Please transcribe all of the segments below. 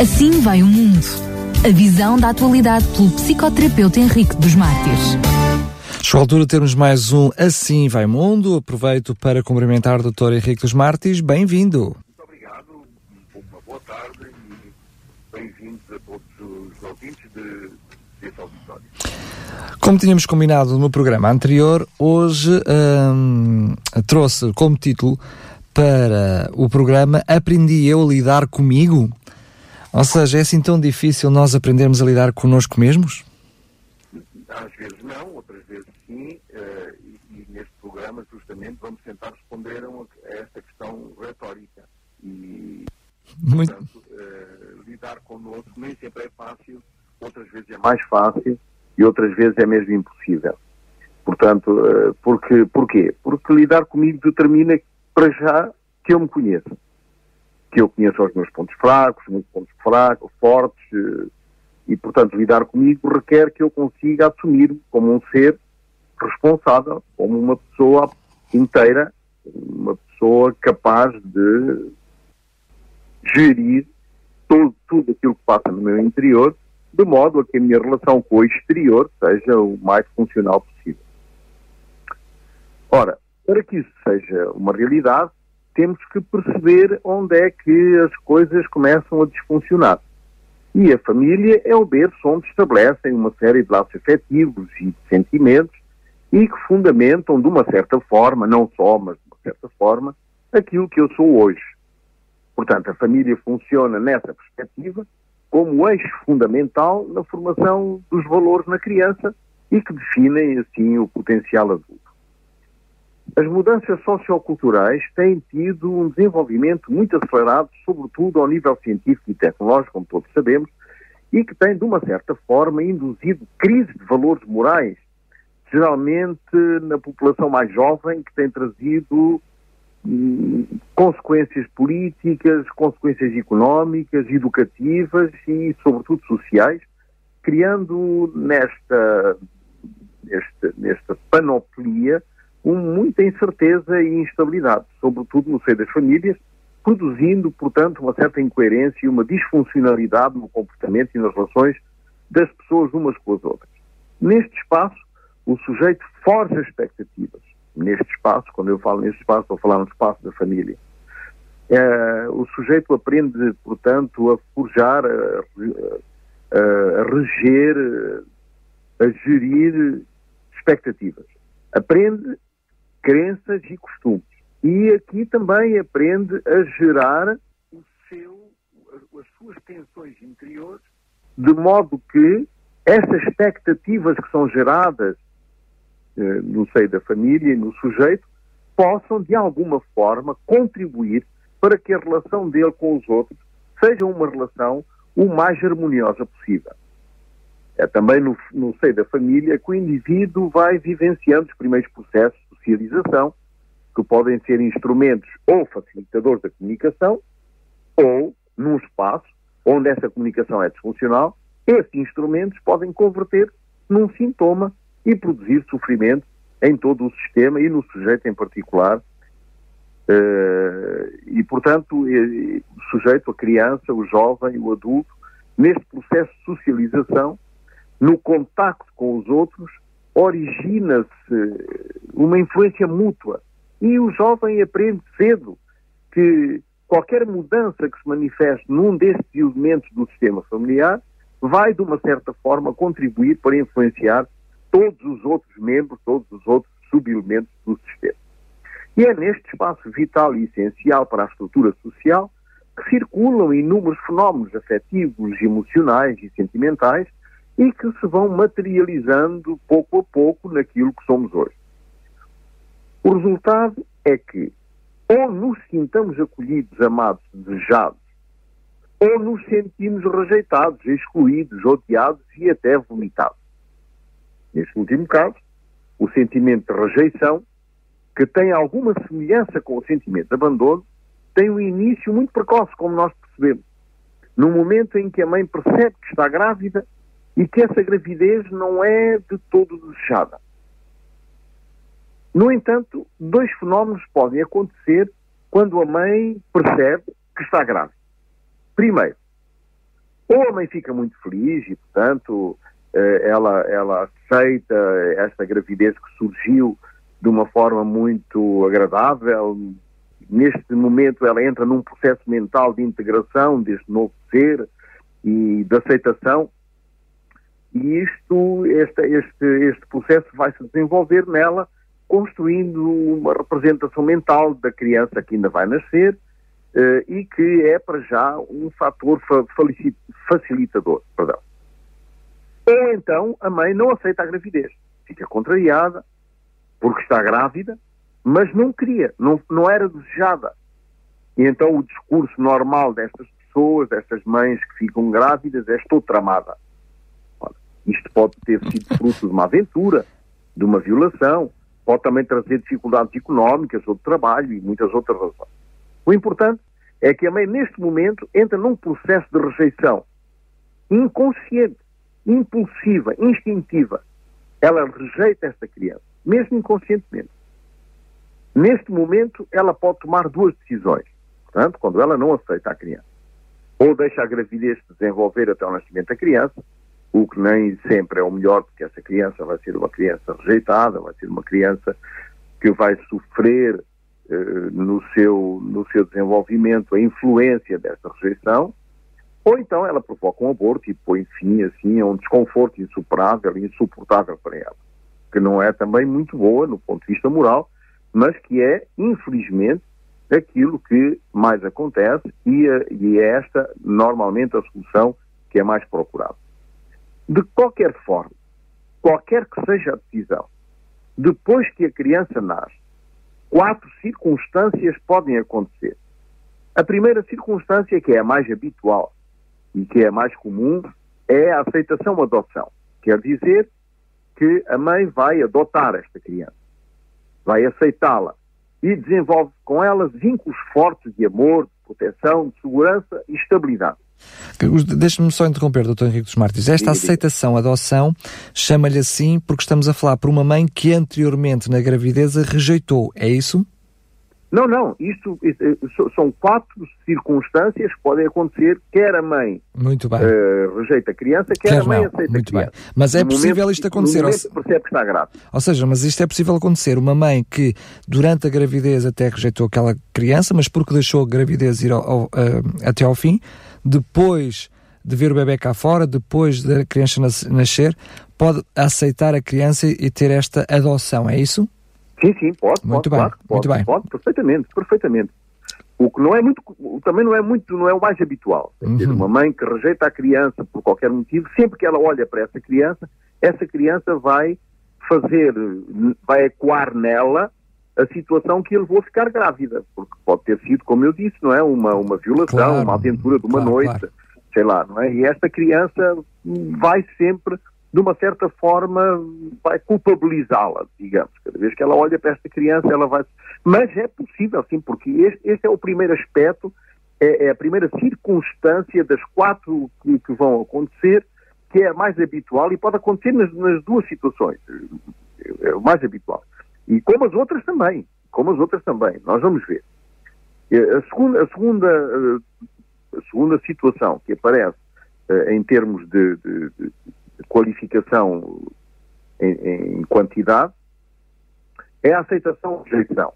Assim vai o mundo. A visão da atualidade pelo psicoterapeuta Henrique dos Mártires. Chegou a altura de termos mais um Assim Vai Mundo. Aproveito para cumprimentar o Dr. Henrique dos Mártires. Bem-vindo. Muito obrigado, uma boa tarde e bem-vindos a todos os ouvintes de, desse auditório. Como tínhamos combinado no programa anterior, hoje hum, trouxe como título para o programa Aprendi Eu a Lidar Comigo? Ou seja, é assim tão difícil nós aprendermos a lidar connosco mesmos? Às vezes não, outras vezes sim, eh, e, neste programa justamente vamos tentar responder a esta questão retórica. E, Muito, portanto, eh, lidar connosco nem sempre é fácil, outras vezes é mais fácil e outras vezes é mesmo impossível. Portanto, eh, porque, porquê? Porque lidar comigo determina, para já, que eu me conheço. Que eu conheço os meus pontos fracos, os meus pontos fracos, fortes, eh, e, portanto, lidar comigo requer que eu consiga assumir-me como um ser responsável, como uma pessoa inteira, uma pessoa capaz de gerir tudo aquilo que passa no meu interior, de modo a que a minha relação com o exterior seja o mais funcional possível. Ora, para que isso seja uma realidade, temos que perceber onde é que as coisas começam a desfuncionar. E a família é o berço onde estabelecem uma série de laços afetivos e de sentimentos e que fundamentam, de uma certa forma, não só, mas de uma certa forma, aquilo que eu sou hoje. Portanto, a família funciona nessa perspectiva como eixo fundamental na formação dos valores na criança e que definem, assim, o potencial adulto. As mudanças socioculturais têm tido um desenvolvimento muito acelerado, sobretudo ao nível científico e tecnológico, como todos sabemos, e que tem, de uma certa forma, induzido crise de valores morais, geralmente na população mais jovem, que tem trazido hum, consequências políticas, consequências económicas, educativas e, sobretudo, sociais, criando nesta, nesta, nesta panoplia um, muita incerteza e instabilidade, sobretudo no seio das famílias, produzindo, portanto, uma certa incoerência e uma disfuncionalidade no comportamento e nas relações das pessoas umas com as outras. Neste espaço, o sujeito forja expectativas. Neste espaço, quando eu falo neste espaço, estou a falar no espaço da família. Eh, o sujeito aprende, portanto, a forjar, a, a- a reger, a gerir expectativas. Aprende crenças e costumes. E aqui também aprende a gerar seu, as suas tensões interiores, de modo que essas expectativas que são geradas eh, no seio da família e no sujeito possam, de alguma forma, contribuir para que a relação dele com os outros seja uma relação o mais harmoniosa possível. É também no, no seio da família que o indivíduo vai vivenciando os primeiros processos socialização, que podem ser instrumentos ou facilitadores da comunicação, ou, num espaço onde essa comunicação é disfuncional, esses instrumentos podem converter num sintoma e produzir sofrimento em todo o sistema e no sujeito em particular. Eh, e, portanto, eh, o sujeito, a criança, o jovem, o adulto, neste processo de socialização, no contacto com os outros, origina-se uma influência mútua. E o jovem aprende cedo que qualquer mudança que se manifeste num destes elementos do sistema familiar vai, de uma certa forma, contribuir para influenciar todos os outros membros, todos os outros subelementos do sistema. E é neste espaço vital e essencial para a estrutura social que circulam inúmeros fenómenos afetivos, emocionais e sentimentais e que se vão materializando pouco a pouco naquilo que somos hoje. O resultado é que ou nos sintamos acolhidos, amados, desejados, ou nos sentimos rejeitados, excluídos, odiados e até vomitados. Neste último caso, o sentimento de rejeição, que tem alguma semelhança com o sentimento de abandono, tem um início muito precoce, como nós percebemos. No momento em que a mãe percebe que está grávida e que essa gravidez não é de todo desejada. No entanto, dois fenómenos podem acontecer quando a mãe percebe que está grávida. Primeiro, Ou a mãe fica muito feliz e, portanto, eh, ela, ela aceita esta gravidez que surgiu de uma forma muito agradável. Neste momento, ela entra num processo mental de integração deste novo ser e de aceitação. E isto, este, este, este processo vai se desenvolver nela, construindo uma representação mental da criança que ainda vai nascer uh, e que é para já um fator fa facilitador. Perdão. Ou então a mãe não aceita a gravidez, fica contrariada porque está grávida, mas não queria, não, não era desejada. E então o discurso normal destas pessoas, destas mães que ficam grávidas, é estou tramada. Isto pode ter sido fruto de uma aventura, de uma violação, pode também trazer dificuldades económicas ou de trabalho e muitas outras razões. O importante é que a mãe, neste momento, entra num processo de rejeição inconsciente, impulsiva, instintiva. Ela rejeita esta criança, mesmo inconscientemente. Neste momento, ela pode tomar duas decisões. Portanto, quando ela não aceita a criança, ou deixa a gravidez se desenvolver até o nascimento da criança, o que nem sempre é o melhor, porque essa criança vai ser uma criança rejeitada, vai ser uma criança que vai sofrer eh, no, seu, no seu desenvolvimento a influência dessa rejeição, ou então ela provoca um aborto e põe fim assim a um desconforto insuperável e insuportável para ela, que não é também muito boa no ponto de vista moral, mas que é, infelizmente, aquilo que mais acontece e, eh, e é esta normalmente a solução que é mais procurada. De qualquer forma, qualquer que seja a decisão, depois que a criança nasce, quatro circunstâncias podem acontecer. A primeira circunstância, que é a mais habitual e que é a mais comum, é a aceitação-adoção. Quer dizer que a mãe vai adotar esta criança, vai aceitá-la e desenvolve com ela vínculos fortes de amor, de proteção, de segurança e estabilidade. Deixe-me só interromper, Dr. Henrique dos Martins. Esta aceitação, adoção, chama-lhe assim porque estamos a falar por uma mãe que anteriormente na gravidez a rejeitou. É isso? Não, não. Isto, isto, são quatro circunstâncias que podem acontecer, quer a mãe. Uh, rejeita a criança, quer, quer a mãe não. aceita Muito a criança. Bem. Mas é no possível momento, isto acontecer. No percebe que está grave. Ou seja, mas isto é possível acontecer. Uma mãe que durante a gravidez até rejeitou aquela criança, mas porque deixou a gravidez ir ao, ao, uh, até ao fim, depois de ver o bebê cá fora, depois da criança nascer, pode aceitar a criança e ter esta adoção, é isso? Sim, sim, pode. Muito pode, bem, claro, muito pode, bem. Pode, perfeitamente, perfeitamente. O que não é muito, também não é muito, não é o mais habitual. Uhum. Dizer, uma mãe que rejeita a criança por qualquer motivo, sempre que ela olha para essa criança, essa criança vai fazer, vai ecoar nela a situação que ele levou a ficar grávida, porque pode ter sido, como eu disse, não é? Uma, uma violação, claro, uma aventura de uma claro, noite, claro. sei lá, não é? E esta criança vai sempre de uma certa forma, vai culpabilizá-la, digamos. Cada vez que ela olha para esta criança, ela vai. Mas é possível, sim, porque este, este é o primeiro aspecto, é, é, a primeira circunstância das quatro que, que, vão acontecer, que é a mais habitual e pode acontecer nas, nas duas situações. É o mais habitual. E como as outras também. Como as outras também. Nós vamos ver. A segunda, a segunda, a segunda situação que aparece eh, em termos de, de, de qualificação em, em, quantidade, é a aceitação ou rejeição.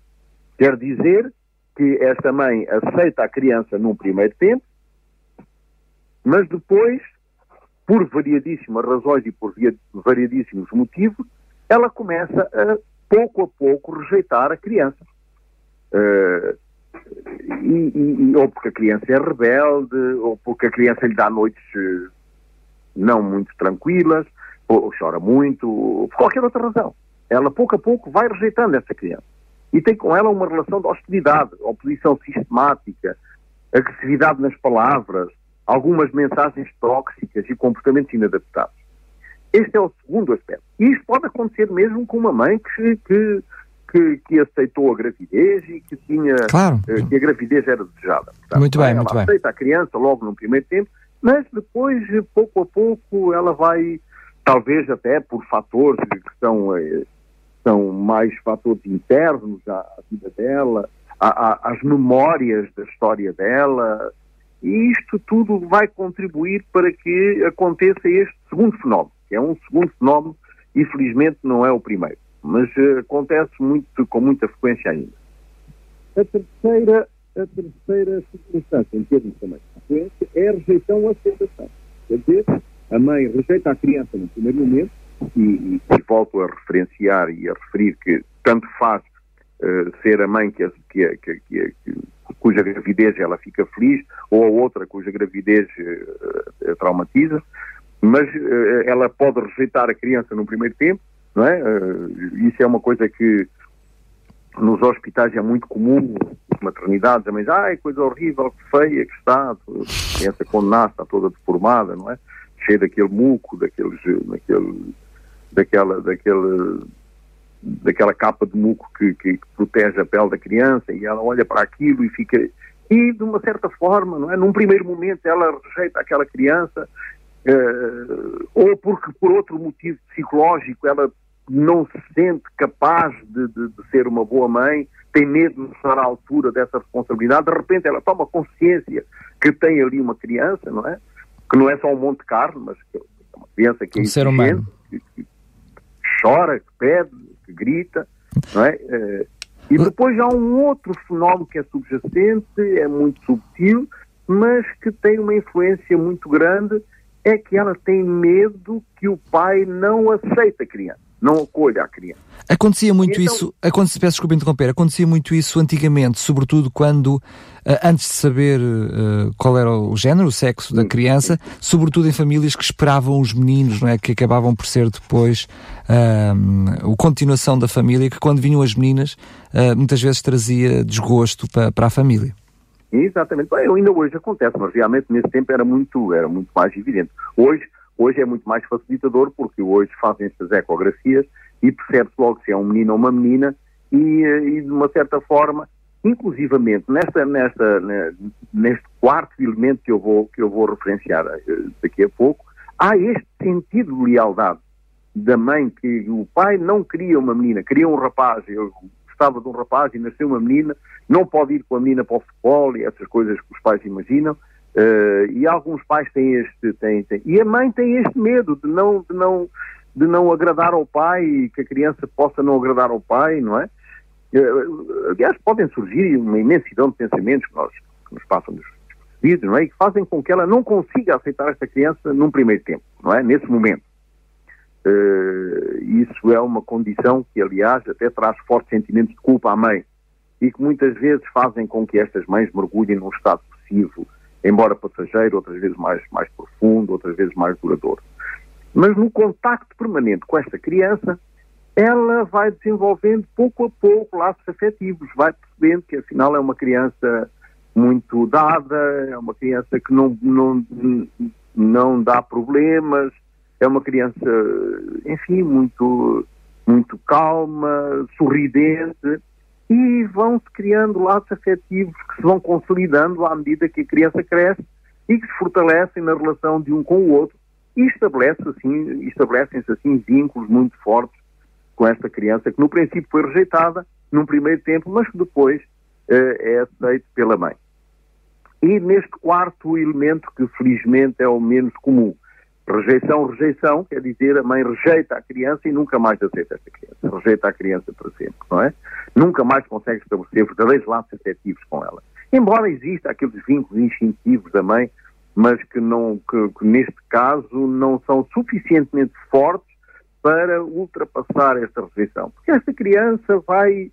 Quer dizer que esta mãe aceita a criança num primeiro tempo, mas depois, por variadíssimas razões e por variadíssimos motivos, ela começa a, pouco a pouco, rejeitar a criança. Uh, e, e, ou porque a criança é rebelde, ou porque a criança lhe dá noites não muito tranquilas, ou chora muito, ou por qualquer outra razão. Ela, pouco a pouco, vai rejeitando essa criança. E tem com ela uma relação de hostilidade, oposição sistemática, agressividade nas palavras, algumas mensagens tóxicas e comportamentos inadaptados. Este é o segundo aspecto. E isto pode acontecer mesmo com uma mãe que, que, que, que aceitou a gravidez e que tinha claro. que a gravidez era desejada. Portanto, muito bem, ela muito bem. aceita a criança logo no primeiro tempo mas depois, pouco a pouco, ela vai, talvez até por fatores que são, eh, são mais fatores internos à, vida dela, às memórias da história dela, E isto tudo vai contribuir para que aconteça este segundo fenómeno, que é um segundo fenómeno, e felizmente não é o primeiro, mas uh, acontece muito, com muita frequência ainda. A terceira, a terceira circunstância, em termos também de frequência, é a rejeição à aceitação. Quer dizer, a mãe rejeita a criança no primeiro momento, e, e, e volto a referenciar e a referir que tanto faz uh, ser a mãe que, que, que, que, cuja gravidez ela fica feliz, ou a outra cuja gravidez uh, traumatiza, mas uh, ela pode rejeitar a criança no primeiro tempo, não é? isso é uma coisa que nos hospitais é muito comum, nas maternidades, diz, ai, coisa horrível, que feia que está, a criança quando nasce está toda deformada, não é? Cheia daquele muco, daqueles, daquele, daquela, daquele, daquela capa de muco que, que, que, protege a pele da criança e ela olha para aquilo e fica. E de uma certa forma, não é? Num primeiro momento ela rejeita aquela criança, uh, ou porque por outro motivo psicológico ela não se sente capaz de, de, de, ser uma boa mãe, tem medo de estar à altura dessa responsabilidade, de repente ela toma consciência que tem ali uma criança, não é? Que não é só um monte de carne, mas que é uma criança que é um ser humano. Que, que chora, que pede, que grita, não é? Eh, e depois há um outro fenómeno que é subjacente, é muito subtil, mas que tem uma influência muito grande, é que ela tem medo que o pai não aceite a criança não acolha a criança. Acontecia muito então, isso, acontecia, peço desculpa interromper, acontecia muito isso antigamente, sobretudo quando, eh, antes de saber uh, qual era o género, o sexo da criança, sobretudo em famílias que esperavam os meninos, não é? Que acabavam por ser depois uh, a continuação da família, que quando vinham as meninas, uh, muitas vezes trazia desgosto para, para a família. Exatamente. Bem, ainda hoje acontece, mas realmente nesse tempo era muito, era muito mais evidente. Hoje Hoje é muito mais facilitador porque hoje fazem-se as ecografias e percebe-se logo se é um menino ou uma menina e, eh, e de uma certa forma, inclusivamente nesta, nesta, neste quarto elemento que eu vou, que eu vou referenciar eh, daqui a pouco, há este sentido de lealdade da mãe que o pai não queria uma menina, queria um rapaz, eu gostava de um rapaz e nasceu uma menina, não pode ir com a menina para o futebol e essas coisas que os pais imaginam, Uh, e alguns pais têm este, têm, têm, e a mãe tem este medo de não, de não, de não agradar ao pai e que a criança possa não agradar ao pai, não é? Uh, aliás, podem surgir uma imensidão de pensamentos que, nós, que nos passam dos não é? E que fazem com que ela não consiga aceitar esta criança num primeiro tempo, não é? Nesse momento. Uh, isso é uma condição que, aliás, até traz fortes sentimentos de culpa à mãe e que muitas vezes fazem com que estas mães mergulhem num estado possível embora passageiro, outras vezes mais, mais profundo, outras vezes mais duradouro. Mas no contacto permanente com esta criança, ela vai desenvolvendo pouco a pouco laços afetivos, vai percebendo que afinal é uma criança muito dada, é uma criança que não, não, não dá problemas, é uma criança, enfim, muito, muito calma, sorridente, e vão-se criando laços afetivos que se vão consolidando à medida que a criança cresce e que se fortalecem na relação de um com o outro e assim, estabelecem-se assim vínculos muito fortes com esta criança que no princípio foi rejeitada num primeiro tempo, mas que depois uh, é aceito pela mãe. E neste quarto elemento, que felizmente é o menos comum, Rejeição, rejeição, quer dizer, a mãe rejeita a criança e nunca mais aceita essa criança. Rejeita a criança para sempre, não é? Nunca mais consegue estabelecer verdadeiros laços afetivos com ela. Embora exista aqueles vínculos instintivos da mãe, mas que, não, que, que neste caso não são suficientemente fortes para ultrapassar esta rejeição. Porque esta criança vai,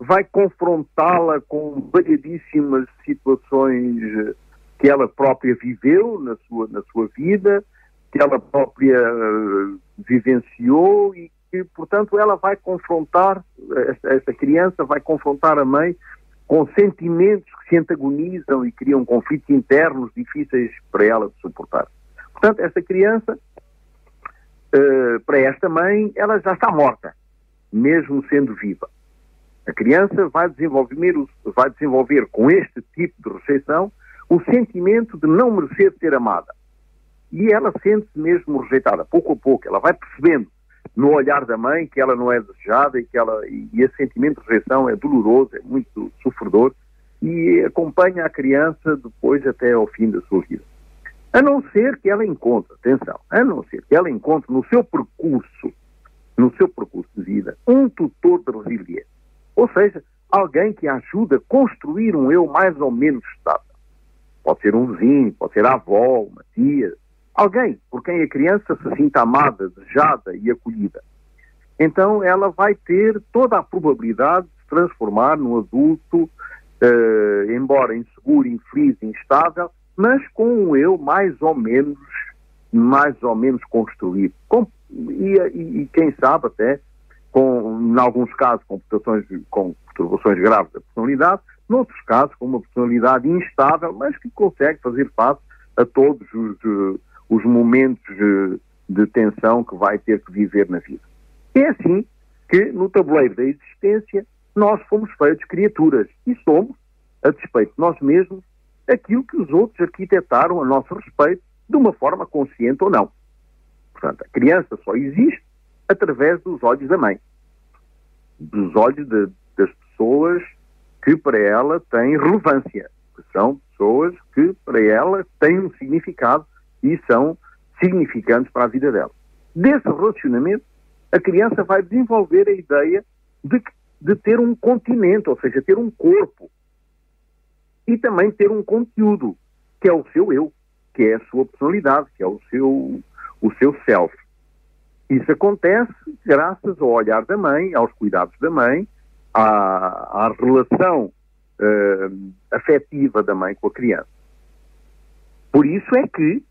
vai confrontá-la com variedíssimas situações que ela própria viveu na sua, na sua vida, que ela própria uh, vivenciou e que, portanto, ela vai confrontar, esta, esta, criança vai confrontar a mãe com sentimentos que se antagonizam e criam conflitos internos difíceis para ela de suportar. Portanto, esta criança, uh, para esta mãe, ela já está morta, mesmo sendo viva. A criança vai desenvolver, vai desenvolver com este tipo de rejeição o sentimento de não merecer ser amada e ela sente-se mesmo rejeitada, pouco a pouco. Ela vai percebendo no olhar da mãe que ela não é desejada e que ela e esse sentimento de rejeição é doloroso, é muito sofredor e acompanha a criança depois até ao fim da sua vida. A não ser que ela encontre, atenção, a não ser que ela encontre no seu percurso, no seu percurso de vida, um tutor de resiliência. Ou seja, alguém que ajuda a construir um eu mais ou menos estável. Pode ser um vizinho, pode ser a avó, uma tia, alguém por quem a criança se sinta amada, desejada e acolhida. Então ela vai ter toda a probabilidade de se transformar num adulto, eh, embora inseguro, infeliz, instável, mas com um eu mais ou menos, mais ou menos construído. Com, e, e, e, quem sabe até, com, em alguns casos, com perturbações, graves da personalidade, noutros casos, com uma personalidade instável, mas que consegue fazer face a todos os, eh, os momentos de, de tensão que vai ter que viver na vida. É assim que, no tabuleiro da existência, nós fomos feitos criaturas e somos, a despeito de nós mesmos, aquilo que os outros arquitetaram a nosso respeito, de uma forma consciente ou não. Portanto, a criança só existe através dos olhos da mãe, dos olhos de, das pessoas que para ela têm relevância, que são pessoas que para ela têm um significado e são significantes para a vida dela. Desse relacionamento, a criança vai desenvolver a ideia de, de ter um continente, ou seja, ter um corpo, e também ter um conteúdo, que é o seu eu, que é a sua personalidade, que é o seu, o seu self. Isso acontece graças ao olhar da mãe, aos cuidados da mãe, à, à relação uh, afetiva da mãe com a criança. Por isso é que,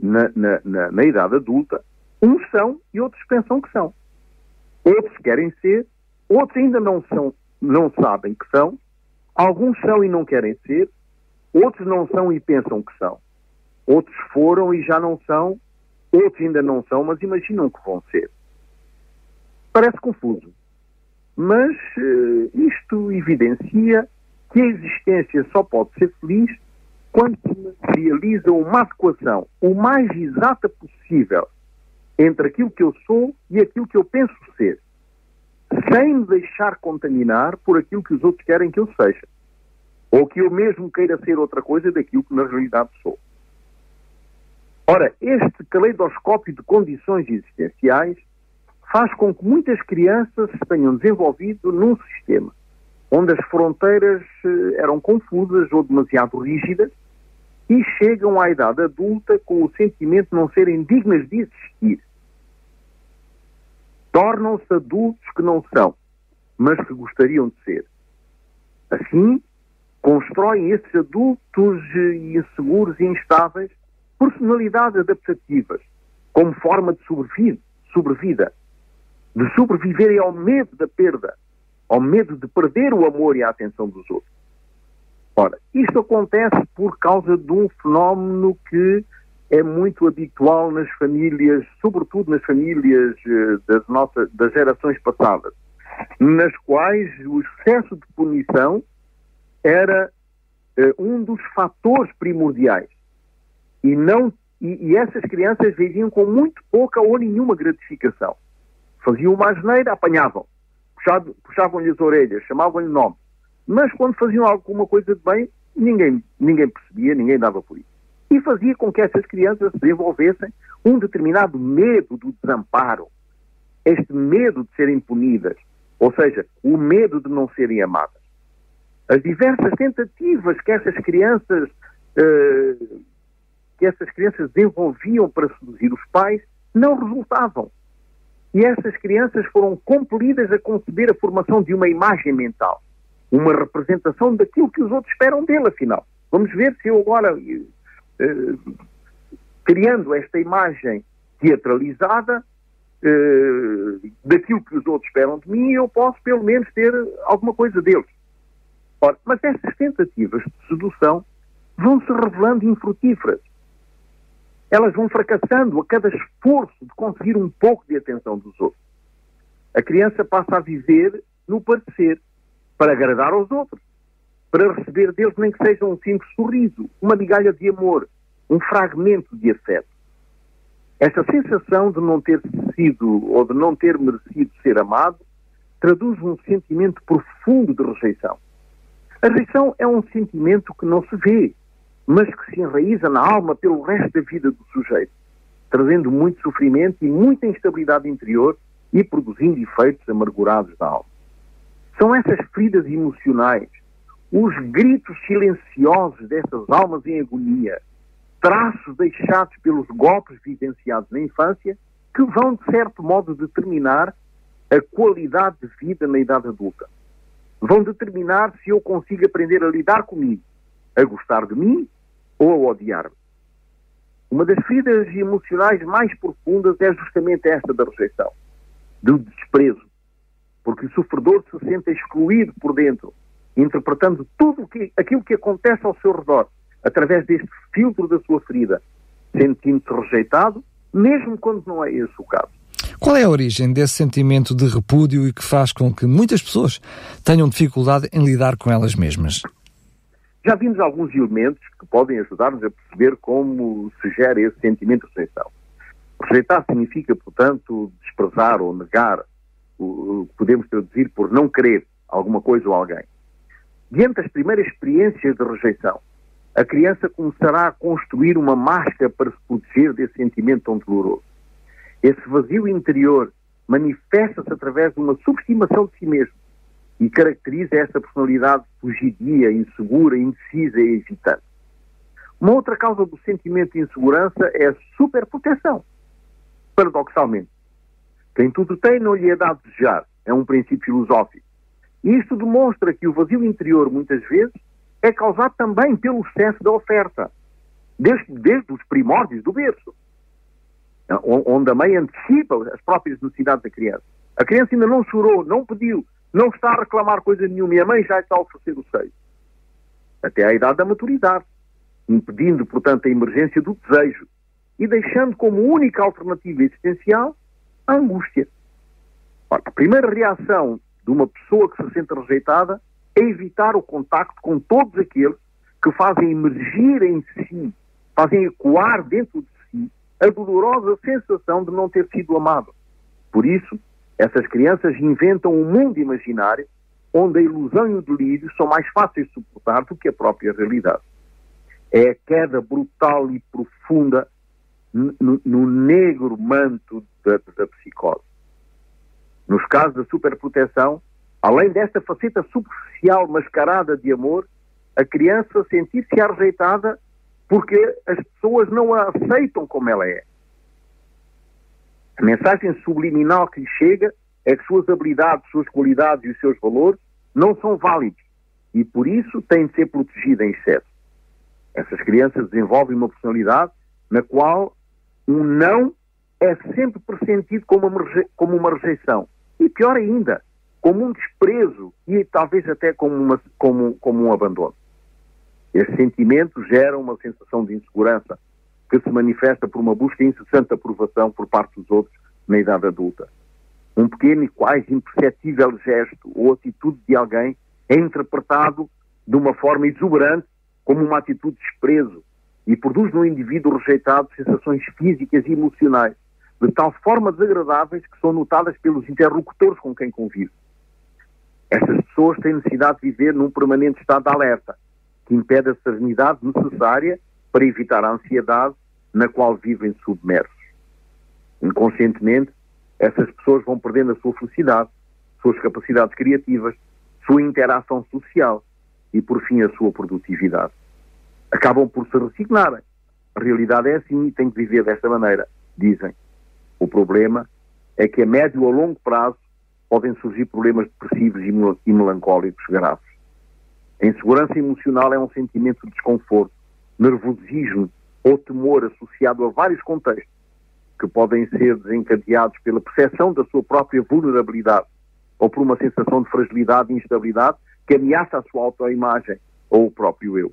na, na, na, na idade adulta, uns são e outros pensam que são. Outros querem ser, outros ainda não são, não sabem que são, Alguns são e não querem ser, outros não são e pensam que são. Outros foram e já não são, outros ainda não são, mas imaginam que vão ser. Parece confuso, mas uh, isto evidencia que a existência só pode ser feliz quando se realiza uma adequação o mais exata possível entre aquilo que eu sou e aquilo que eu penso ser sem me deixar contaminar por aquilo que os outros querem que eu seja. Ou que eu mesmo queira ser outra coisa daquilo que na realidade sou. Ora, este caleidoscópio de condições existenciais faz com que muitas crianças se tenham desenvolvido num sistema onde as fronteiras eh, eram confusas ou demasiado rígidas e chegam à idade adulta com o sentimento de não serem dignas de existir tornam-se adultos que não são, mas que gostariam de ser. Assim, constroem esses adultos inseguros e instáveis personalidades adaptativas, como forma de sobrevida, sobrevida, de sobreviverem ao medo da perda, ao medo de perder o amor e a atenção dos outros. Ora, isto acontece por causa de um fenómeno que é muito habitual nas famílias, sobretudo nas famílias eh, das, nossas, das gerações passadas, nas quais o excesso de punição era uh, um dos fatores primordiais. E, não, e, e, essas crianças viviam com muito pouca ou nenhuma gratificação. Faziam uma asneira, apanhavam, puxavam-lhe as orelhas, chamavam-lhe nome. Mas quando faziam alguma coisa de bem, ninguém, ninguém percebia, ninguém dava por isso e fazia com que essas crianças desenvolvessem um determinado medo do desamparo, este medo de serem punidas, ou seja, o medo de não serem amadas. As diversas tentativas que essas crianças uh, que essas crianças desenvolviam para seduzir os pais não resultavam. E essas crianças foram compelidas a conceber a formação de uma imagem mental, uma representação daquilo que os outros esperam dele, afinal. Vamos ver se eu agora eh, criando esta imagem teatralizada eh, daquilo que os outros esperam de mim, eu posso pelo menos ter alguma coisa deles. Ora, mas essas tentativas de sedução vão se revelando infrutíferas. Elas vão fracassando a cada esforço de conseguir um pouco de atenção dos outros. A criança passa a viver no parecer, para agradar aos outros para receber deles nem que seja um simples sorriso, uma migalha de amor, um fragmento de afeto. Esta sensação de não ter sido ou de não ter merecido ser amado traduz um sentimento profundo de rejeição. A rejeição é um sentimento que não se vê, mas que se enraiza na alma pelo resto da vida do sujeito, trazendo muito sofrimento e muita instabilidade interior e produzindo efeitos amargurados da alma. São essas feridas emocionais, os gritos silenciosos dessas almas em agonia, traços deixados pelos golpes vivenciados na infância, que vão, de certo modo, determinar a qualidade de vida na idade adulta. Vão determinar se eu consigo aprender a lidar comigo, a gostar de mim ou a odiar-me. Uma das feridas emocionais mais profundas é justamente esta da rejeição, do desprezo, porque o sofredor se sente excluído por dentro, interpretando tudo que, aquilo que acontece ao seu redor, através deste filtro da sua ferida, sentindo-se rejeitado, mesmo quando não é esse o caso. Qual é a origem desse sentimento de repúdio e que faz com que muitas pessoas tenham dificuldade em lidar com elas mesmas? Já vimos alguns elementos que podem ajudar-nos a perceber como se gera esse sentimento de rejeição. Rejeitar significa, portanto, desprezar ou negar, podemos traduzir por não querer alguma coisa ou alguém. Diante das primeiras experiências de rejeição, a criança começará a construir uma máscara para se proteger desse sentimento tão doloroso. Esse vazio interior manifesta-se através de uma subestimação de si mesmo e caracteriza essa personalidade fugidia, insegura, indecisa e hesitante. Uma outra causa do sentimento de insegurança é a superproteção. Paradoxalmente, quem tudo tem não lhe é dado desejar. É um princípio filosófico. E isto demonstra que o vazio interior, muitas vezes, é causado também pelo excesso da oferta, desde, desde os primórdios do berço onde a mãe antecipa as próprias necessidades da criança. A criança ainda não chorou, não pediu, não está a reclamar coisa nenhuma e a mãe já está a oferecer o seio. Até à idade da maturidade, impedindo, portanto, a emergência do desejo e deixando como única alternativa existencial a angústia. Ora, a primeira reação de uma pessoa que se sente rejeitada é evitar o contacto com todos aqueles que fazem emergir em si, fazem ecoar dentro de a dolorosa sensação de não ter sido amado. Por isso, essas crianças inventam um mundo imaginário onde a ilusão e o delírio são mais fáceis de suportar do que a própria realidade. É a queda brutal e profunda no, no negro manto da, da psicose. Nos casos da superproteção, além desta faceta superficial mascarada de amor, a criança sentir-se rejeitada porque as pessoas não a aceitam como ela é. A mensagem subliminal que lhe chega é que suas habilidades, suas qualidades e os seus valores não são válidos e por isso têm de ser protegidas em excesso. Essas crianças desenvolvem uma personalidade na qual um não é sempre pressentido como uma, como uma rejeição. E pior ainda, como um desprezo e talvez até como, uma, como, como um abandono. Esse sentimento gera uma sensação de insegurança que se manifesta por uma busca incessante de aprovação por parte dos outros na idade adulta. Um pequeno e quase imperceptível gesto ou atitude de alguém é interpretado de uma forma exuberante como uma atitude de desprezo e produz no indivíduo rejeitado sensações físicas e emocionais de tal forma desagradáveis que são notadas pelos interlocutores com quem convive. Estas pessoas têm necessidade de viver num permanente estado de alerta, que impede a serenidade necessária para evitar a ansiedade na qual vivem submersos. Inconscientemente, essas pessoas vão perdendo a sua felicidade, suas capacidades criativas, sua interação social e, por fim, a sua produtividade. Acabam por se resignarem. A realidade é assim e tem que viver desta maneira, dizem. O problema é que a médio ou longo prazo podem surgir problemas depressivos e melancólicos graves. A insegurança emocional é um sentimento de desconforto, nervosismo ou temor associado a vários contextos que podem ser desencadeados pela percepção da sua própria vulnerabilidade ou por uma sensação de fragilidade e instabilidade que ameaça a sua autoimagem ou o próprio eu.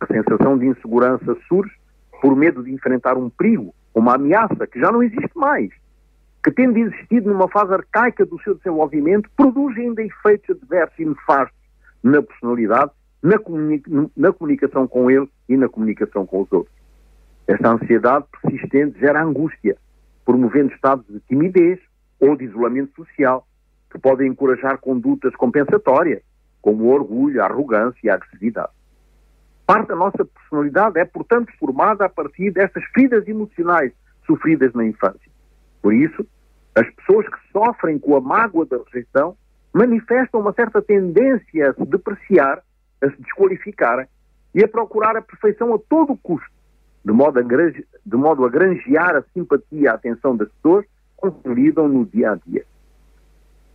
A sensação de insegurança surge por medo de enfrentar um perigo, uma ameaça que já não existe mais, que tendo existido numa fase arcaica do seu desenvolvimento, produz ainda efeitos adversos e nefastos na personalidade, na, na comunicação com ele e na comunicação com os outros. Esta ansiedade persistente gera angústia, promovendo estados de timidez ou de isolamento social, que podem encorajar condutas compensatórias, como o orgulho, a arrogância e a agressividade. Parte da nossa personalidade é, portanto, formada a partir destas feridas emocionais sofridas na infância. Por isso, as pessoas que sofrem com a mágoa da rejeição manifestam uma certa tendência a se depreciar, a se desqualificarem e a procurar a perfeição a todo custo, de modo a, de modo a granjear a simpatia e a atenção das pessoas com que lidam no dia a dia.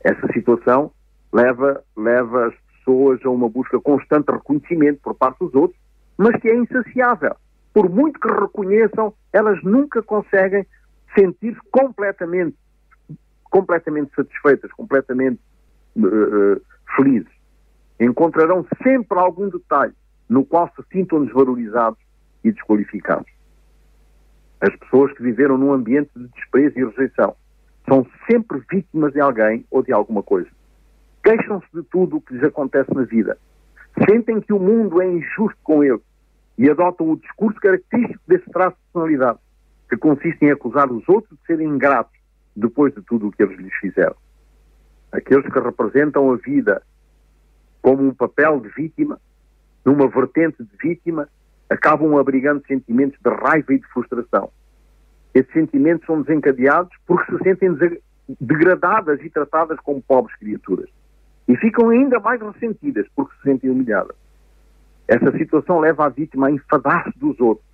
Essa situação leva, leva as pessoas a uma busca constante de reconhecimento por parte dos outros, mas que é insaciável. Por muito que reconheçam, elas nunca conseguem sentir-se completamente, completamente satisfeitas, completamente uh, felizes. Encontrarão sempre algum detalhe no qual se sintam desvalorizados e desqualificados. As pessoas que viveram num ambiente de desprezo e rejeição são sempre vítimas de alguém ou de alguma coisa. Queixam-se de tudo o que lhes acontece na vida. Sentem que o mundo é injusto com eles e adotam o discurso característico desse traço de personalidade, que consiste em acusar os outros de serem ingratos depois de tudo o que eles lhes fizeram. Aqueles que representam a vida como um papel de vítima, numa vertente de vítima, acabam abrigando sentimentos de raiva e de frustração. Esses sentimentos são desencadeados porque se sentem degradadas e tratadas como pobres criaturas. E ficam ainda mais ressentidas porque se sentem humilhadas. Essa situação leva a vítima a enfadar-se dos outros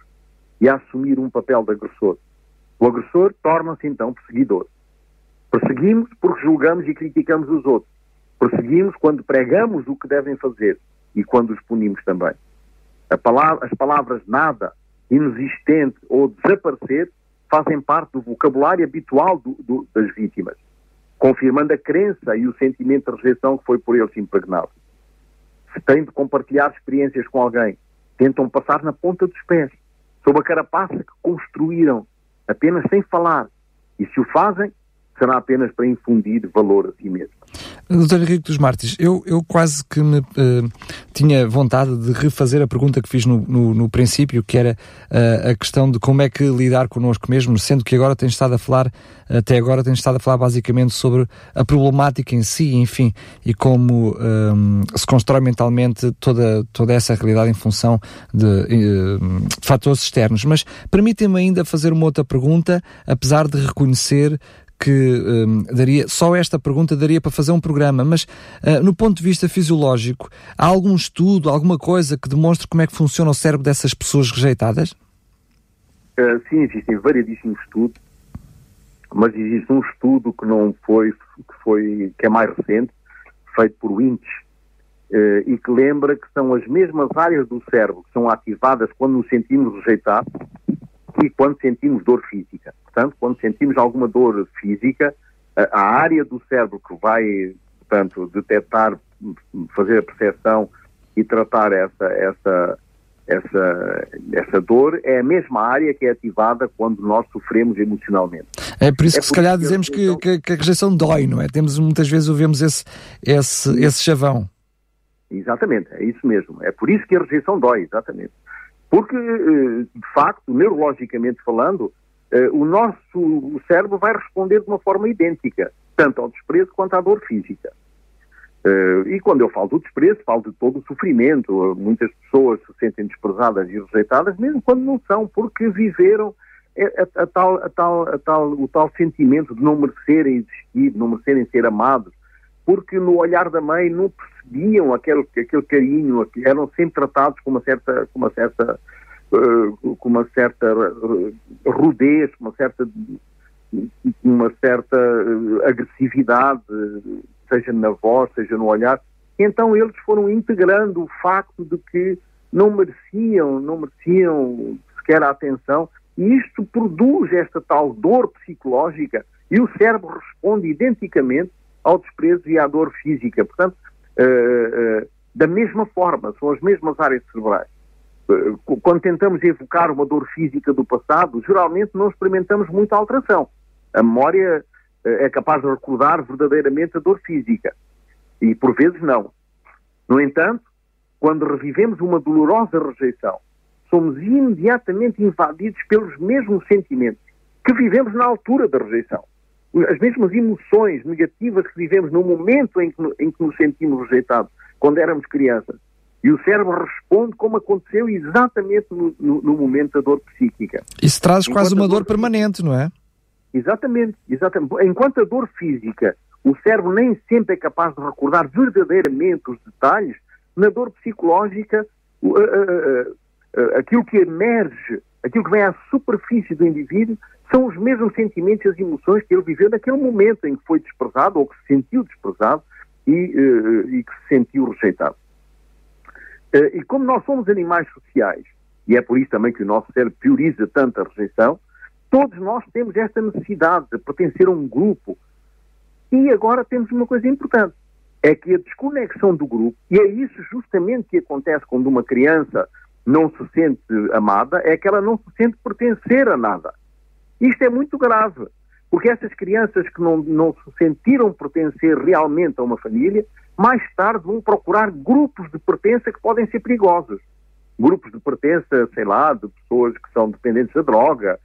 e a assumir um papel de agressor. O agressor torna-se então perseguidor. Perseguimos porque julgamos e criticamos os outros. Perseguimos quando pregamos o que devem fazer e quando os punimos também. Palavra, as palavras nada, inexistente ou desaparecer fazem parte do vocabulário habitual do, do, das vítimas, confirmando a crença e o sentimento de rejeição que foi por eles impregnado. Se têm de compartilhar experiências com alguém, tentam passar na ponta dos pés, sob a carapaça que construíram, apenas sem falar. E se o fazem, será apenas para infundir valor a si mesmo. Doutor Henrique dos Martins, eu, eu quase que me, uh, tinha vontade de refazer a pergunta que fiz no, no, no princípio, que era uh, a questão de como é que lidar connosco mesmo, sendo que agora tem estado a falar, até agora tem estado a falar basicamente sobre a problemática em si, enfim, e como um, se constrói mentalmente toda, toda essa realidade em função de, uh, de fatores externos. Mas permitem-me ainda fazer uma outra pergunta, apesar de reconhecer que um, daria, só esta pergunta daria para fazer um programa, mas uh, no ponto de vista fisiológico, há algum estudo, alguma coisa que demonstre como é que funciona o cérebro dessas pessoas rejeitadas? Uh, sim, existem variedíssimos estudos, mas existe um estudo que não foi, que foi, que é mais recente, feito por Winch, uh, e que lembra que são as mesmas áreas do cérebro que são ativadas quando nos sentimos rejeitados e quando sentimos dor física. Portanto, quando sentimos alguma dor física, a, a área do cérebro que vai, portanto, detectar, fazer a percepção e tratar essa, essa, essa, essa dor é a mesma área que é ativada quando nós sofremos emocionalmente. É por isso é que se calhar dizemos que, que, que, a rejeição dói, não é? Temos muitas vezes ouvimos esse, esse, esse chavão. Exatamente, é isso mesmo. É por isso que a rejeição dói, exatamente. Porque, eh, de facto, neurologicamente falando, eh, o nosso cérebro vai responder de uma forma idêntica, tanto ao desprezo quanto à dor física. Eh, e quando eu falo do desprezo, falo de todo o sofrimento. Muitas pessoas se sentem desprezadas e rejeitadas, mesmo quando não são, porque viveram a, a, a, tal, tal, o tal sentimento de não merecerem existir, de não merecerem ser amados, porque no olhar da mãe não percebiam aquele, aquele carinho, eram sempre tratados com uma certa, com uma certa, uh, com uma certa rudez, com uma certa, uma certa eh, agressividade, seja na voz, seja no olhar. Então eles foram integrando o facto de que não mereciam, não mereciam sequer a atenção, e isto produz esta tal dor psicológica e o cérebro responde identicamente ao desprezo e à dor física. Portanto, uh, uh, da mesma forma, são as mesmas áreas cerebrais. Uh, quando tentamos evocar uma dor física do passado, geralmente não experimentamos muita alteração. A memória é capaz de recordar verdadeiramente a dor física. E por vezes não. No entanto, quando revivemos uma dolorosa rejeição, somos imediatamente invadidos pelos mesmos sentimentos que vivemos na altura da rejeição as mesmas emoções negativas que vivemos no momento em que, em que nos sentimos rejeitados quando éramos crianças. E o cérebro responde como aconteceu exatamente no, no, no momento da dor psíquica. Isso traz Enquanto quase uma dor, dor permanente, não é? Exatamente, exatamente. Enquanto a dor física, o cérebro nem sempre é capaz de recordar verdadeiramente os detalhes, na dor psicológica, aquilo que emerge, aquilo que vem à superfície do indivíduo, são os mesmos sentimentos e as emoções que ele viveu naquele momento em que foi desprezado ou que se sentiu desprezado e, e que se sentiu rejeitado. e como nós somos animais sociais, e é por isso também que o nosso cérebro prioriza tanto a rejeição, Todos nós temos esta necessidade de pertencer a um grupo. E agora temos uma coisa importante: é que a desconexão do grupo, e é isso justamente que acontece quando uma criança não se sente amada, é que ela não se sente pertencer a nada. Isto é muito grave, porque essas crianças que não, não se sentiram pertencer realmente a uma família, mais tarde vão procurar grupos de pertença que podem ser perigosos. Grupos de pertença, sei lá, de pessoas que são dependentes da droga,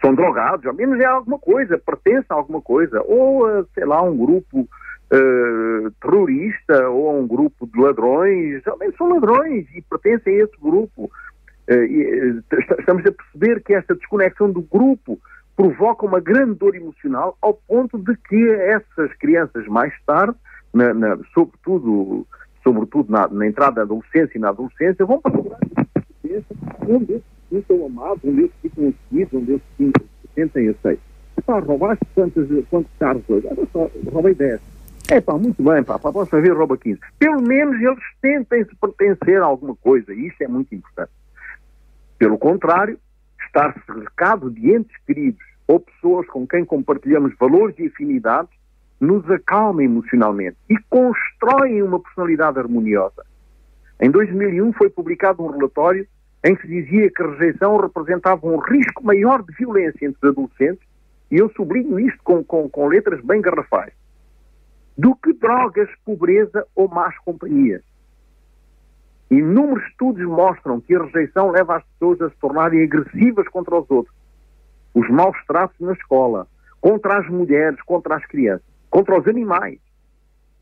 são drogados, ao menos é alguma coisa, pertence a alguma coisa, ou, sei lá, um grupo uh, terrorista, ou a um grupo de ladrões, menos são ladrões e pertencem a esse grupo. Uh, e, estamos a perceber que esta desconexão do grupo provoca uma grande dor emocional ao ponto de que essas crianças mais tarde, na, na, sobretudo, sobretudo na, na, entrada da adolescência e na adolescência, vão procurar onde sintam amados, onde eles ficam assistidos, onde eles se sentem aceitos. Pá, roubaste quantos, quantos carros hoje? Olha só, roubei 10. É pá, muito bem, pá, para a próxima rouba 15. Pelo menos eles tentem se pertencer a alguma coisa, e isso é muito importante. Pelo contrário, estar cercado de entes queridos ou pessoas com quem compartilhamos valores e afinidades nos acalma emocionalmente e constroem uma personalidade harmoniosa. Em 2001 foi publicado um relatório em que dizia que a rejeição representava um risco maior de violência entre os adolescentes, e eu sublinho isto com, com, com letras bem garrafais, do que drogas, pobreza ou más companhias. Inúmeros estudos mostram que a rejeição leva as pessoas a se tornarem agressivas contra os outros. Os maus tratos na escola, contra as mulheres, contra as crianças, contra os animais.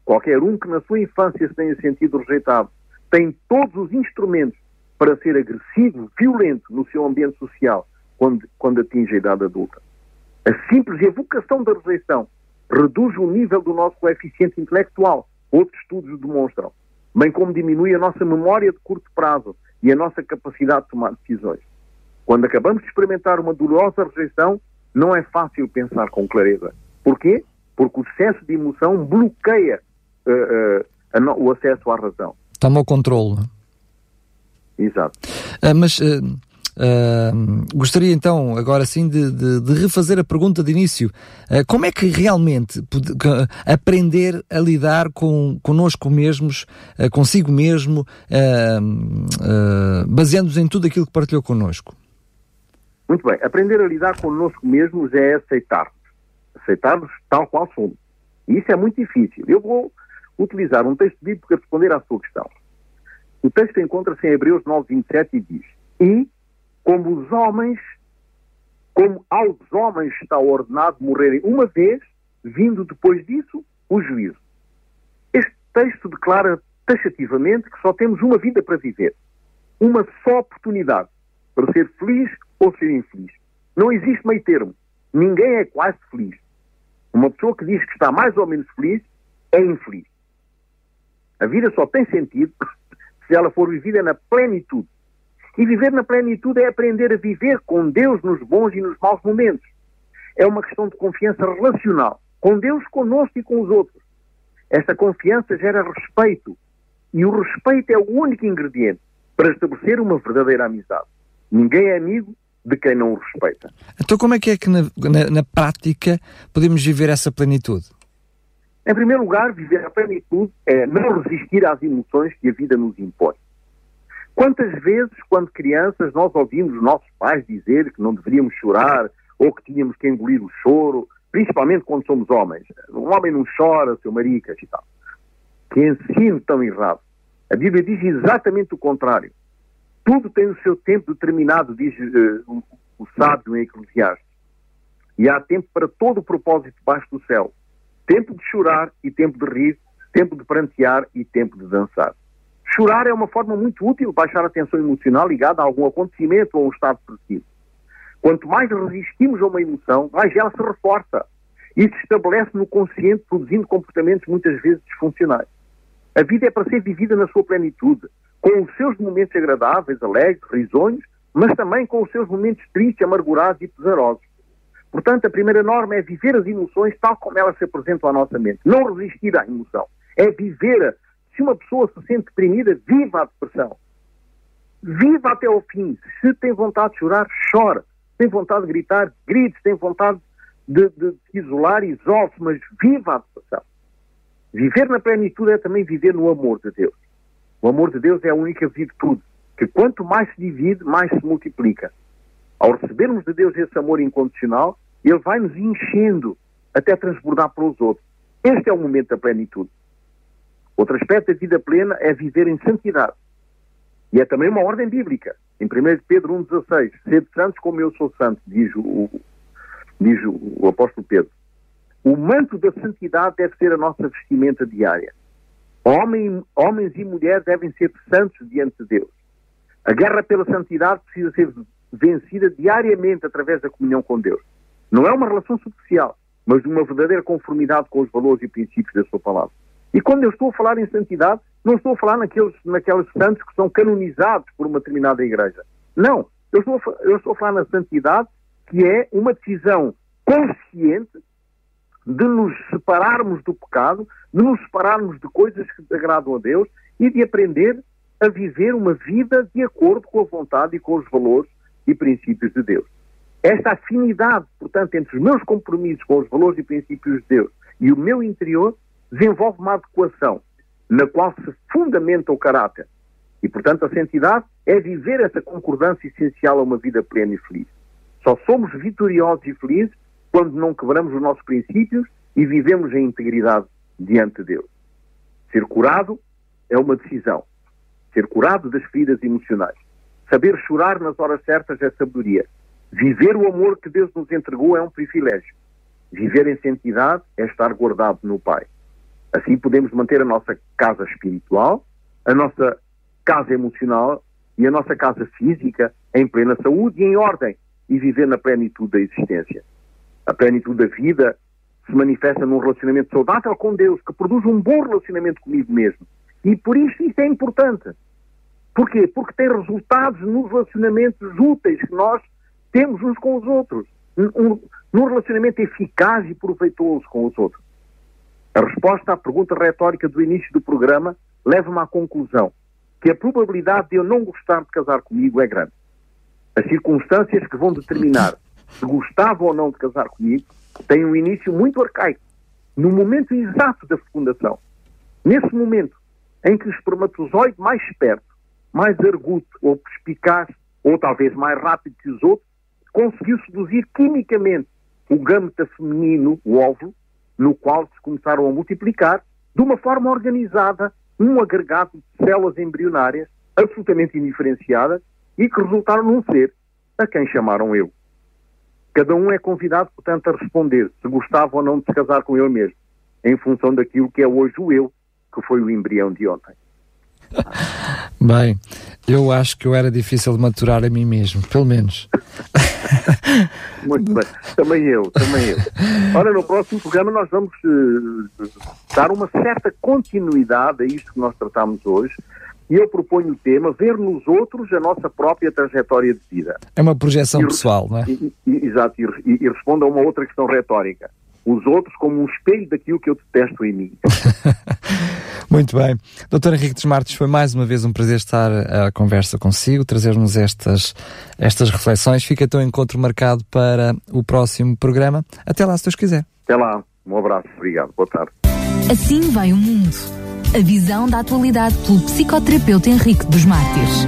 Qualquer um que na sua infância se tenha sentido rejeitado tem todos os instrumentos para ser agressivo, violento no seu ambiente social quando, quando atinge a idade adulta. A simples evocação da rejeição reduz o nível do nosso coeficiente intelectual, outros estudos demonstram, bem como diminui a nossa memória de curto prazo e a nossa capacidade de tomar decisões. Quando acabamos de experimentar uma dolorosa rejeição, não é fácil pensar com clareza. Porquê? Porque o excesso de emoção bloqueia uh, uh, o acesso à razão. Toma o controle. Exato. Uh, mas uh, uh, gostaria então, agora sim, de, de, de, refazer a pergunta de início. como é que realmente pode, aprender a lidar com connosco mesmos, consigo mesmo, baseando-nos em tudo aquilo que partilhou connosco? Muito bem. Aprender a lidar connosco mesmos é aceitar-nos. Aceitar-nos tal qual somos. E isso é muito difícil. Eu vou utilizar um texto bíblico para responder à sua questão. O texto encontra-se em Hebreus 9, 27 e diz: E, como os homens, como aos homens está ordenado morrerem uma vez, vindo depois disso o juízo. Este texto declara taxativamente que só temos uma vida para viver. Uma só oportunidade para ser feliz ou ser infeliz. Não existe meio termo. Ninguém é quase feliz. Uma pessoa que diz que está mais ou menos feliz é infeliz. A vida só tem sentido se ela for vivida na plenitude. E viver na plenitude é aprender a viver com Deus nos bons e nos maus momentos. É uma questão de confiança relacional, com Deus, conosco e com os outros. Esta confiança gera respeito, e o respeito é o único ingrediente para estabelecer uma verdadeira amizade. Ninguém é amigo de quem não o respeita. Então, como é que é que na, na, na prática podemos viver essa plenitude? Em primeiro lugar, viver a plenitude é não resistir às emoções que a vida nos impõe. Quantas vezes, quando crianças, nós ouvimos os nossos pais dizer que não deveríamos chorar ou que tínhamos que engolir o choro, principalmente quando somos homens. Um homem não chora, seu maricas e tal. Que ensino tão errado. A Bíblia diz exatamente o contrário. Tudo tem o seu tempo determinado, diz uh, o, sábio em Eclesiastes. E há tempo para todo o propósito debaixo do céu tempo de chorar e tempo de rir, tempo de prantear e tempo de dançar. Chorar é uma forma muito útil de baixar a tensão emocional ligada a algum acontecimento ou a um estado depressivo. Quanto mais resistimos a uma emoção, mais ela se reforça e se estabelece no consciente, produzindo comportamentos muitas vezes disfuncionais. A vida é para ser vivida na sua plenitude, com os seus momentos agradáveis, alegres, risonhos, mas também com os seus momentos tristes, amargurados e pesarosos. Portanto, a primeira norma é viver as emoções tal como elas se apresentam à nossa mente. Não resistir à emoção. É viver. Se uma pessoa se sente deprimida, viva a depressão. Viva até ao fim. Se tem vontade de chorar, chora. Se tem vontade de gritar, grite. Tem vontade de, de, de isolar, isole-se, mas viva a depressão. Viver na plenitude é também viver no amor de Deus. O amor de Deus é a única virtude que quanto mais se divide, mais se multiplica. Ao recebermos de Deus esse amor incondicional, Ele vai nos enchendo até transbordar para os outros. Este é o momento da plenitude. Outro aspecto da vida plena é viver em santidade. E é também uma ordem bíblica. Em 1 Pedro 1,16, sede santos como eu sou santo, diz o, diz o apóstolo Pedro. O manto da santidade deve ser a nossa vestimenta diária. Homem, homens e mulheres devem ser santos diante de Deus. A guerra pela santidade precisa ser vencida diariamente através da comunhão com Deus. Não é uma relação superficial, mas de uma verdadeira conformidade com os valores e princípios da sua palavra. E quando eu estou a falar em santidade, não estou a falar naqueles, naqueles santos que são canonizados por uma determinada igreja. Não. Eu estou, a, eu estou a falar na santidade, que é uma decisão consciente de nos separarmos do pecado, de nos separarmos de coisas que agradam a Deus e de aprender a viver uma vida de acordo com a vontade e com os valores e princípios de Deus. Esta afinidade, portanto, entre os meus compromissos com os valores e princípios de Deus e o meu interior desenvolve uma adequação na qual se fundamenta o caráter. E, portanto, a santidade é viver essa concordância essencial a uma vida plena e feliz. Só somos vitoriosos e felizes quando não quebramos os nossos princípios e vivemos em integridade diante de Deus. Ser curado é uma decisão. Ser curado das feridas emocionais. Saber chorar nas horas certas é sabedoria. Viver o amor que Deus nos entregou é um privilégio. Viver em santidade é estar guardado no Pai. Assim podemos manter a nossa casa espiritual, a nossa casa emocional e a nossa casa física em plena saúde e em ordem e viver na plenitude da existência. A plenitude da vida se manifesta num relacionamento saudável com Deus, que produz um bom relacionamento comigo mesmo. E por isso isso é importante. Porquê? Porque tem resultados nos relacionamentos úteis que nós temos uns com os outros. Um, num relacionamento eficaz e proveitoso com os outros. A resposta à pergunta retórica do início do programa leva-me à conclusão que a probabilidade de eu não gostar de casar comigo é grande. As circunstâncias que vão determinar se gostava ou não de casar comigo têm um início muito arcaico, no momento exato da fecundação. Nesse momento em que o espermatozoide mais esperto mais arguto ou perspicaz, ou talvez mais rápido que os outros, conseguiu seduzir quimicamente o gâmeta feminino, o óvulo, no qual se começaram a multiplicar de uma forma organizada um agregado de células embrionárias absolutamente indiferenciadas e que resultaram num ser a quem chamaram eu. Cada um é convidado, portanto, a responder se gostava ou não de se casar com ele mesmo, em função daquilo que é hoje o eu, que foi o embrião de ontem. Bem, eu acho que eu era difícil de maturar a mim mesmo, pelo menos. Muito bem, também eu, também eu. Ora, no próximo programa nós vamos uh, dar uma certa continuidade a isto que nós tratamos hoje. E eu proponho o tema ver nos outros a nossa própria trajetória de vida. É uma projeção e, pessoal, não é? E, e, exato, e, e responde a uma outra questão retórica os outros como um espelho daquilo que eu detesto em mim. Muito bem. Doutor Henrique dos Martins, foi mais uma vez um prazer estar a conversa consigo, trazer-nos estas, estas reflexões. Fica então encontro marcado para o próximo programa. Até lá, se Deus quiser. Até lá. Um abraço. Obrigado. Boa tarde. Assim vai o mundo. A visão da atualidade pelo psicoterapeuta Henrique dos Mártires.